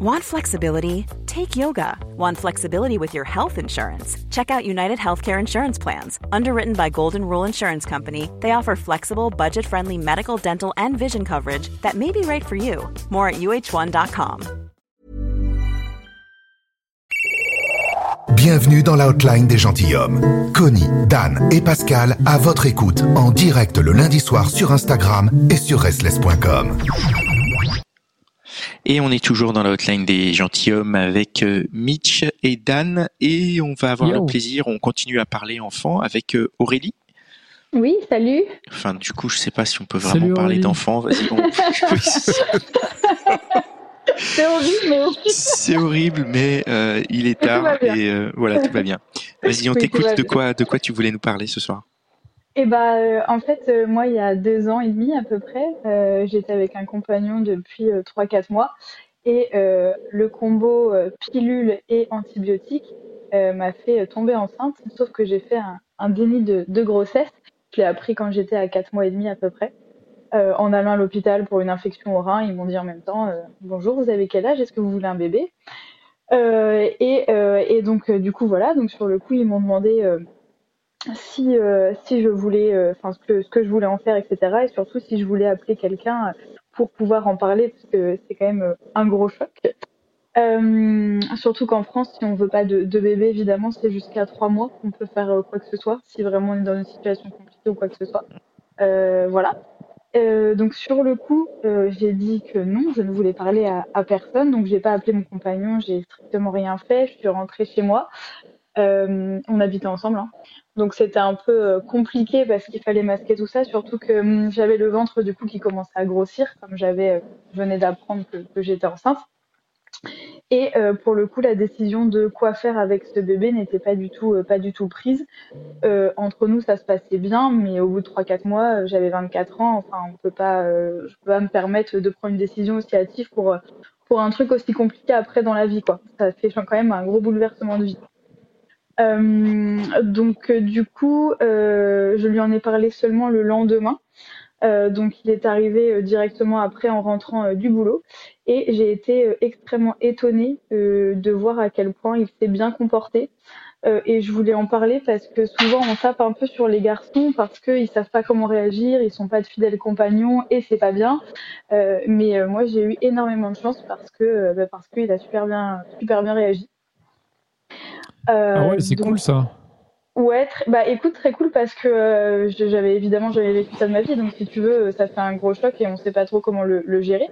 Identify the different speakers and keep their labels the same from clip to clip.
Speaker 1: Want flexibility? Take yoga. Want flexibility with your health insurance? Check out United Healthcare Insurance Plans. Underwritten by Golden Rule Insurance Company, they offer flexible, budget friendly medical, dental, and vision coverage that may be right for you. More at uh1.com.
Speaker 2: Bienvenue dans l'outline des gentilshommes. Connie, Dan et Pascal à votre écoute en direct le lundi soir sur Instagram et sur restless.com.
Speaker 3: Et on est toujours dans la hotline des gentilshommes avec euh, Mitch et Dan. Et on va avoir
Speaker 4: Yo.
Speaker 3: le plaisir, on continue à parler enfants avec euh, Aurélie.
Speaker 5: Oui, salut.
Speaker 3: Enfin, du coup, je sais pas si on peut
Speaker 4: Salut,
Speaker 3: vraiment parler d'enfants. Vas-y, on- Oui,
Speaker 5: C'est horrible, mais ok.
Speaker 3: c'est horrible, mais euh, il est tard et euh, voilà, tout va bien. Vas-y, on
Speaker 5: Oui,
Speaker 3: t'écoute. De quoi, de quoi tu voulais nous parler ce soir?
Speaker 5: Et bah, euh, en fait, euh, moi, il y a deux ans et demi à peu près, euh, j'étais avec un compagnon depuis euh, 3-4 mois. Et le combo pilule et antibiotique euh, m'a fait tomber enceinte, sauf que j'ai fait un, déni de, grossesse. Je l'ai appris quand j'étais à 4 mois et demi à peu près. En allant à l'hôpital pour une infection au rein, ils m'ont dit en même temps Bonjour, vous avez quel âge? Est-ce que vous voulez un bébé? Et, donc, du coup, voilà. Donc, sur le coup, ils m'ont demandé si, euh, si je voulais, euh, enfin, ce, que, je voulais en faire, etc. Et surtout, si je voulais appeler quelqu'un pour pouvoir en parler, parce que c'est quand même euh, un gros choc. Surtout qu'en France, si on veut pas de, bébé, évidemment, c'est jusqu'à trois mois qu'on peut faire quoi que ce soit, si vraiment on est dans une situation compliquée ou quoi que ce soit. Voilà. Donc sur le coup, j'ai dit que non, je ne voulais parler à, personne, donc j'ai pas appelé mon compagnon, j'ai strictement rien fait, je suis rentrée chez moi. On habitait ensemble, hein. Donc c'était un peu euh, compliqué parce qu'il fallait masquer tout ça, surtout que hum, j'avais le ventre du coup qui commençait à grossir, comme j'avais, euh, je venais d'apprendre que, j'étais enceinte. Et euh, pour le coup, la décision de quoi faire avec ce bébé n'était pas du tout, euh, pas du tout prise. Euh, entre nous, ça se passait bien, mais au bout de 3-4 mois, euh, j'avais 24 ans. Enfin, on peut pas, euh, je peux pas me permettre de prendre une décision aussi hâtive pour euh, pour un truc aussi compliqué après dans la vie, quoi. Ça fait quand même un gros bouleversement de vie. Euh, donc euh, du coup, euh, je lui en ai parlé seulement le lendemain. Euh, donc il est arrivé directement après en rentrant du boulot et j'ai été extrêmement étonnée de voir à quel point il s'est bien comporté. Et je voulais en parler parce que souvent on tape un peu sur les garçons parce qu'ils savent pas comment réagir, ils sont pas de fidèles compagnons et c'est pas bien. Mais moi j'ai eu énormément de chance parce que bah, parce qu'il a super bien super bien réagi. Euh,
Speaker 4: Ah ouais, c'est
Speaker 5: donc-
Speaker 4: cool ça.
Speaker 5: Ouais, très- bah écoute, très cool parce que euh, j'avais évidemment j'avais vécu ça de ma vie, donc si tu veux, ça fait un gros choc et on sait pas trop comment le, le gérer.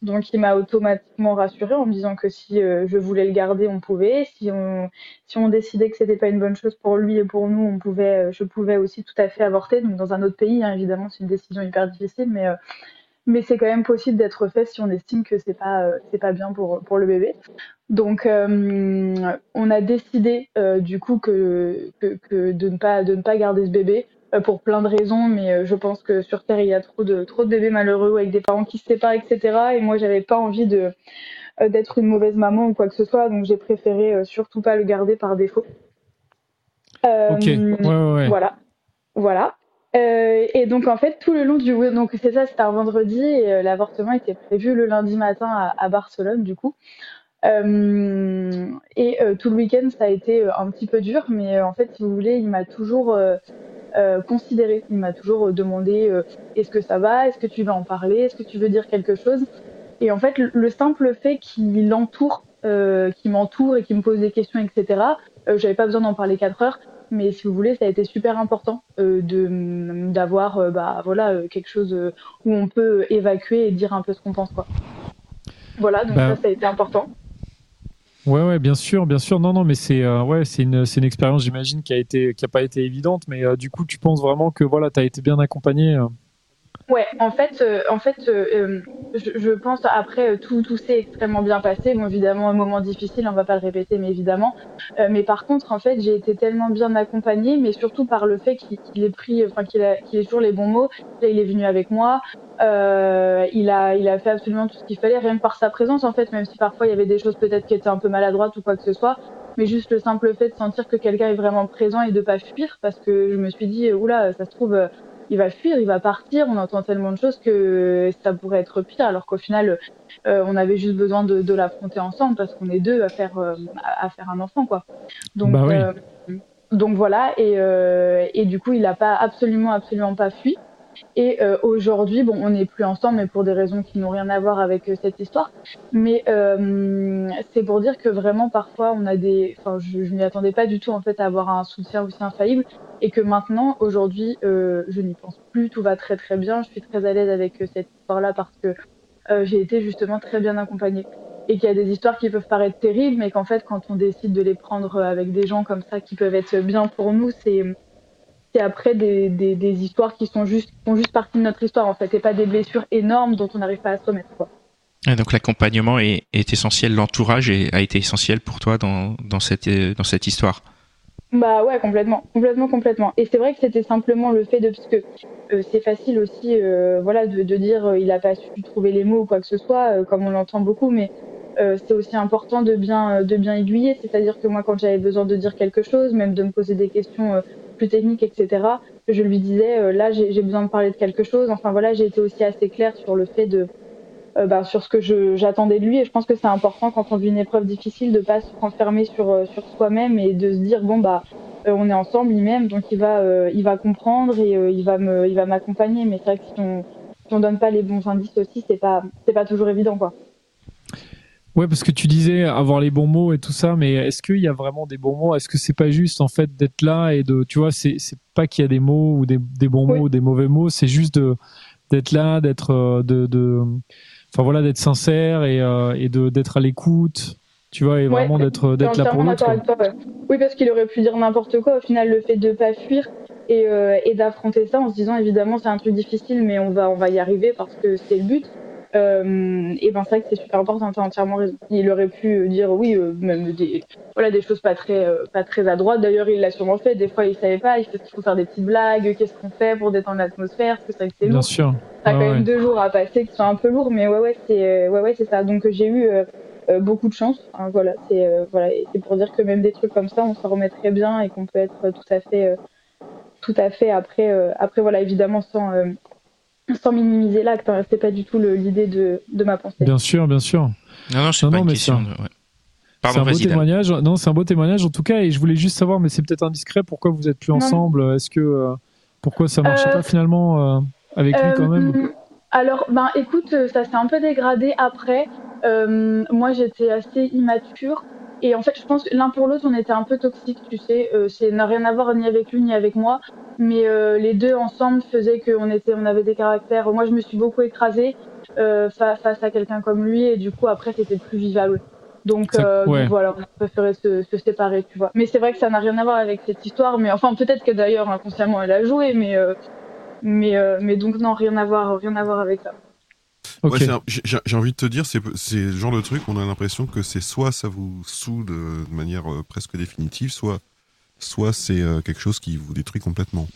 Speaker 5: Donc il m'a automatiquement rassurée en me disant que si euh, je voulais le garder, on pouvait. Si on si on décidait que c'était pas une bonne chose pour lui et pour nous, on pouvait, euh, je pouvais aussi tout à fait avorter. Donc dans un autre pays, hein, évidemment, c'est une décision hyper difficile, mais euh, mais c'est quand même possible d'être fait si on estime que c'est pas euh, c'est pas bien pour pour le bébé. Donc euh, on a décidé euh, du coup que, que, que de ne pas de ne pas garder ce bébé pour plein de raisons, mais je pense que sur terre il y a trop de trop de bébés malheureux avec des parents qui se séparent, etc. Et moi j'avais pas envie de d'être une mauvaise maman ou quoi que ce soit, donc j'ai préféré surtout pas le garder par défaut.
Speaker 4: Ok, ouais, ouais, ouais.
Speaker 5: Voilà, voilà. Euh, et donc en fait tout le long du donc c'est ça, c'était un vendredi et euh, l'avortement était prévu le lundi matin à, Barcelone du coup. Euh, et tout le week-end ça a été un petit peu dur, mais en fait si vous voulez il m'a toujours considéré, il m'a toujours demandé est-ce que ça va, est-ce que tu veux en parler, est-ce que tu veux dire quelque chose? Et en fait le, le simple fait qu'il l'entoure, euh, qu'il m'entoure et qu'il me pose des questions etc. J'avais pas besoin d'en parler quatre heures mais si vous voulez, ça a été super important euh, de d'avoir euh, bah voilà euh, quelque chose où on peut évacuer et dire un peu ce qu'on pense quoi. Voilà, donc
Speaker 4: Bah,
Speaker 5: ça, ça a été important.
Speaker 4: Ouais, ouais, bien sûr, bien sûr. Non, non, mais c'est euh, ouais, c'est une, une expérience, j'imagine, qui a été, qui a pas été évidente, mais du coup, tu penses vraiment que voilà, t'as été bien accompagné.
Speaker 5: Ouais, en fait, euh, en fait, euh, euh, je, je pense après euh, tout, tout s'est extrêmement bien passé. Bon, évidemment, un moment difficile, on va pas le répéter, mais évidemment. Euh, mais par contre, en fait, j'ai été tellement bien accompagnée, mais surtout par le fait qu'il qu'il ait pris, enfin qu'il a, qu'il ait toujours les bons mots. Là, il est venu avec moi. Euh, il a, il a fait absolument tout ce qu'il fallait, rien que par sa présence, en fait, même si parfois il y avait des choses peut-être qui étaient un peu maladroites ou quoi que ce soit. Mais juste le simple fait de sentir que quelqu'un est vraiment présent et de pas fuir, parce que je me suis dit, oula, ça se trouve. Il va fuir, il va partir. On entend tellement de choses que ça pourrait être pire, alors qu'au final, euh, on avait juste besoin de, de l'affronter ensemble parce qu'on est deux à faire euh, à faire un enfant, quoi. Donc
Speaker 4: Bah oui.
Speaker 5: euh, donc voilà, et, et du coup, il n'a pas absolument, absolument pas fui. Et euh, aujourd'hui, bon, on n'est plus ensemble, mais pour des raisons qui n'ont rien à voir avec euh, cette histoire. Mais euh, c'est pour dire que vraiment, parfois, on a des. Enfin, je, je m'y attendais pas du tout en fait à avoir un soutien aussi infaillible, et que maintenant, aujourd'hui, euh, je n'y pense plus. Tout va très très bien. Je suis très à l'aise avec cette histoire-là parce que j'ai été justement très bien accompagnée. Et qu'il y a des histoires qui peuvent paraître terribles, mais qu'en fait, quand on décide de les prendre avec des gens comme ça qui peuvent être bien pour nous, c'est c'est après des, des, des histoires qui sont juste, font juste partie de notre histoire en fait, et pas des blessures énormes dont on n'arrive pas à se remettre. Quoi.
Speaker 3: Et donc l'accompagnement est, est essentiel, l'entourage a été essentiel pour toi dans, dans, cette, euh, dans cette histoire?
Speaker 5: Bah ouais, complètement, complètement, complètement. Et c'est vrai que c'était simplement le fait de, parce que euh, c'est facile aussi, euh, voilà, de, de dire euh, il a pas su trouver les mots ou quoi que ce soit, comme on l'entend beaucoup, mais c'est aussi important de bien, de bien aiguiller. C'est-à-dire que moi, quand j'avais besoin de dire quelque chose, même de me poser des questions plus techniques, etc., je lui disais euh, là, j'ai besoin de parler de quelque chose. Enfin voilà, j'ai été aussi assez claire sur le fait de euh, bah, sur ce que j'attendais de lui. Et je pense que c'est important quand on vit une épreuve difficile de pas se renfermer sur, euh, sur soi-même et de se dire bon bah euh, on est ensemble, il m'aime, donc il va, il va comprendre et il va il va m'accompagner. Mais c'est vrai que si on, si on donne pas les bons indices aussi, c'est pas, c'est pas toujours évident quoi.
Speaker 4: Ouais, parce que tu disais avoir les bons mots et tout ça, mais est-ce qu'il y a vraiment des bons mots? Est-ce que c'est pas juste en fait d'être là et de, tu vois, c'est c'est pas qu'il y a des mots ou des, des bons mots ou des mauvais mots, c'est juste de d'être là, d'être euh, de, de, enfin voilà, d'être sincère et, euh, et de d'être à l'écoute, tu vois, et
Speaker 5: Ouais,
Speaker 4: vraiment d'être
Speaker 5: Je
Speaker 4: d'être là pour l'autre.
Speaker 5: ouais. Oui, parce qu'il aurait pu dire n'importe quoi. Au final, le fait de pas fuir et, euh, et d'affronter ça en se disant évidemment c'est un truc difficile, mais on va, on va y arriver parce que c'est le but. Euh, et ben c'est vrai que c'est super important. T'as entièrement raison. Il aurait pu dire oui, euh, même des, voilà, des choses pas très, euh, pas très à droite. D'ailleurs, il l'a sûrement fait. Des fois, il savait pas. Il fait qu'il faut faire des petites blagues. Qu'est-ce qu'on fait pour détendre l'atmosphère? Parce que c'est vrai que c'est
Speaker 4: Bien
Speaker 5: lourd.
Speaker 4: sûr.
Speaker 5: T'as
Speaker 4: Ouais,
Speaker 5: quand même
Speaker 4: ouais.
Speaker 5: deux jours à passer qui sont un peu lourds, mais ouais, ouais, c'est euh, ouais, ouais, c'est ça. Donc j'ai eu euh, beaucoup de chance. hein, voilà, c'est voilà, et c'est pour dire que même des trucs comme ça, on s'en remet très bien et qu'on peut être tout à fait, tout à fait après, après voilà, évidemment sans euh, sans minimiser l'acte. Hein, c'est pas du tout l'idée de, de ma pensée.
Speaker 4: Bien sûr, bien sûr.
Speaker 3: Non, non, c'est
Speaker 4: Non,
Speaker 3: pas
Speaker 4: non,
Speaker 3: une
Speaker 4: mais
Speaker 3: question.
Speaker 4: ça-
Speaker 3: De... ouais.
Speaker 4: C'est un beau témoignage. Non, c'est un beau témoignage en tout cas, et je voulais juste savoir, mais c'est peut-être indiscret, pourquoi vous êtes plus
Speaker 5: Non.
Speaker 4: ensemble? Est-ce que euh, pourquoi ça marchait
Speaker 5: Euh,
Speaker 4: pas finalement euh, avec lui quand même?
Speaker 5: alors, ben écoute, ça s'est un peu dégradé après. Euh, moi, j'étais assez immature. Et en fait, je pense que l'un pour l'autre, on était un peu toxiques, tu sais. Euh, ça n'a rien à voir ni avec lui ni avec moi. Mais euh, les deux ensemble faisaient qu'on était, on avait des caractères. Moi, je me suis beaucoup écrasée euh, fa- face à quelqu'un comme lui. Et du coup, après, c'était plus vivable. Donc, euh,
Speaker 4: ouais.
Speaker 5: donc voilà, on a préféré se, se séparer, tu vois. Mais c'est vrai que ça n'a rien à voir avec cette histoire. Mais enfin, peut-être que d'ailleurs, inconsciemment, elle a joué. Mais, euh, mais, euh, mais donc, non, rien à voir, rien à voir avec ça.
Speaker 6: Ouais, j'ai envie de te dire, c'est le genre de truc, on a l'impression que c'est soit ça vous soude de manière presque définitive, soit, soit c'est euh, quelque chose qui vous détruit complètement.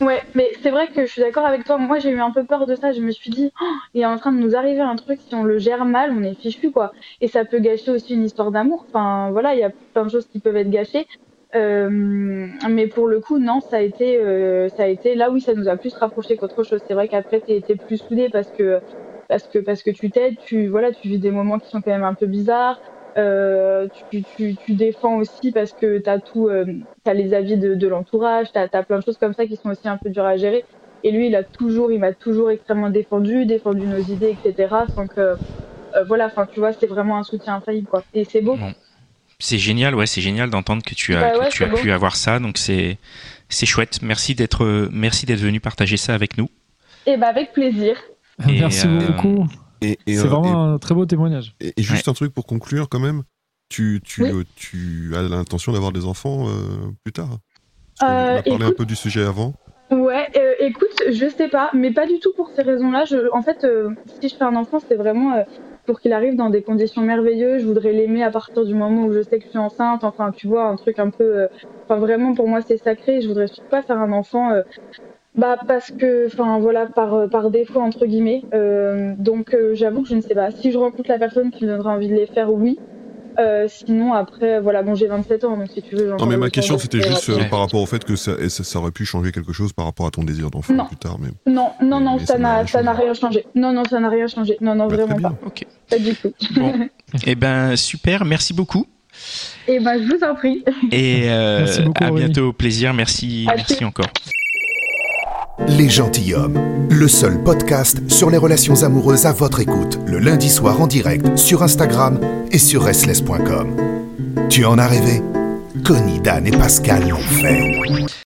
Speaker 5: Ouais, mais c'est vrai que je suis d'accord avec toi. Moi, j'ai eu un peu peur de ça. Je me suis dit, Oh, il est en train de nous arriver un truc. Si on le gère mal, on est fichu, quoi. Et ça peut gâcher aussi une histoire d'amour. Enfin, voilà, il y a plein de choses qui peuvent être gâchées. Euh, mais pour le coup, non, ça a été, euh, ça a été là, oui, ça nous a plus rapprochés qu'autre chose. C'est vrai qu'après, t'es t'es plus soudés parce que, parce que, parce que tu t'aides, tu, voilà, tu vis des moments qui sont quand même un peu bizarres. Euh, tu, tu, tu défends aussi parce que t'as tout, euh, t'as les avis de, de l'entourage, t'as as plein de choses comme ça qui sont aussi un peu dures à gérer. Et lui, il a toujours, il m'a toujours extrêmement défendu, défendu nos idées, etc. Sans que, euh, voilà, enfin, tu vois, c'est vraiment un soutien infaillible, quoi. Et c'est beau.
Speaker 3: Bon. C'est génial, ouais, c'est génial d'entendre que tu as,
Speaker 5: Bah
Speaker 3: que
Speaker 5: ouais,
Speaker 3: tu as
Speaker 5: c'est
Speaker 3: pu avoir ça. Donc c'est, c'est chouette. Merci d'être, merci d'être venu partager ça avec nous.
Speaker 5: Et bah, avec plaisir.
Speaker 3: Et,
Speaker 4: Merci
Speaker 3: euh,
Speaker 4: beaucoup.
Speaker 6: Et, et,
Speaker 4: C'est
Speaker 6: euh,
Speaker 4: vraiment un très beau témoignage.
Speaker 6: et- et juste un truc pour conclure quand même, tu, tu,
Speaker 5: Oui.
Speaker 6: euh, tu as l'intention d'avoir des enfants euh, plus tard?
Speaker 5: Euh,
Speaker 6: a parlé un peu du sujet avant.
Speaker 5: Ouais, euh, écoute, je sais pas, mais pas du tout pour ces raisons-là. Je, en fait, euh, si je fais un enfant, c'est vraiment euh, pour qu'il arrive dans des conditions merveilleuses. Je voudrais l'aimer à partir du moment où je sais que je suis enceinte. Enfin, tu vois, un truc un peu. euh, Enfin, vraiment, pour moi, c'est sacré. Je voudrais surtout pas faire un enfant. euh, bah parce que, enfin voilà, par euh, par défaut entre guillemets. Euh, donc euh, j'avoue que je ne sais pas. Si je rencontre la personne qui me donnera envie de les faire, oui. Euh, sinon, après, voilà, bon, j'ai 27 ans, donc si tu veux.
Speaker 6: Non, mais ma question, c'était juste euh,
Speaker 3: Ouais.
Speaker 6: par rapport au fait que ça, ça, ça aurait pu changer quelque chose par rapport à ton désir d'enfant
Speaker 5: Non.
Speaker 6: plus tard. Mais...
Speaker 5: Non, non,
Speaker 6: Mais-
Speaker 5: non,
Speaker 6: mais
Speaker 5: ça
Speaker 6: n'a
Speaker 5: ça n'a
Speaker 6: changé.
Speaker 5: rien changé. Non, non, ça n'a rien changé. Non, non,
Speaker 6: Bah,
Speaker 5: vraiment pas.
Speaker 3: Ok.
Speaker 5: Pas du tout.
Speaker 3: Bon. Eh ben super, merci beaucoup.
Speaker 5: Et ben, je vous en prie.
Speaker 3: Et euh,
Speaker 4: Merci beaucoup,
Speaker 3: à
Speaker 4: Aurélie.
Speaker 3: bientôt, au plaisir. Merci,
Speaker 5: À
Speaker 3: merci encore.
Speaker 2: Les Gentilshommes, le seul podcast sur les relations amoureuses à votre écoute, le lundi soir en direct sur Instagram et sur restless.com. Tu en as rêvé? Connie, Dan et Pascal l'ont fait.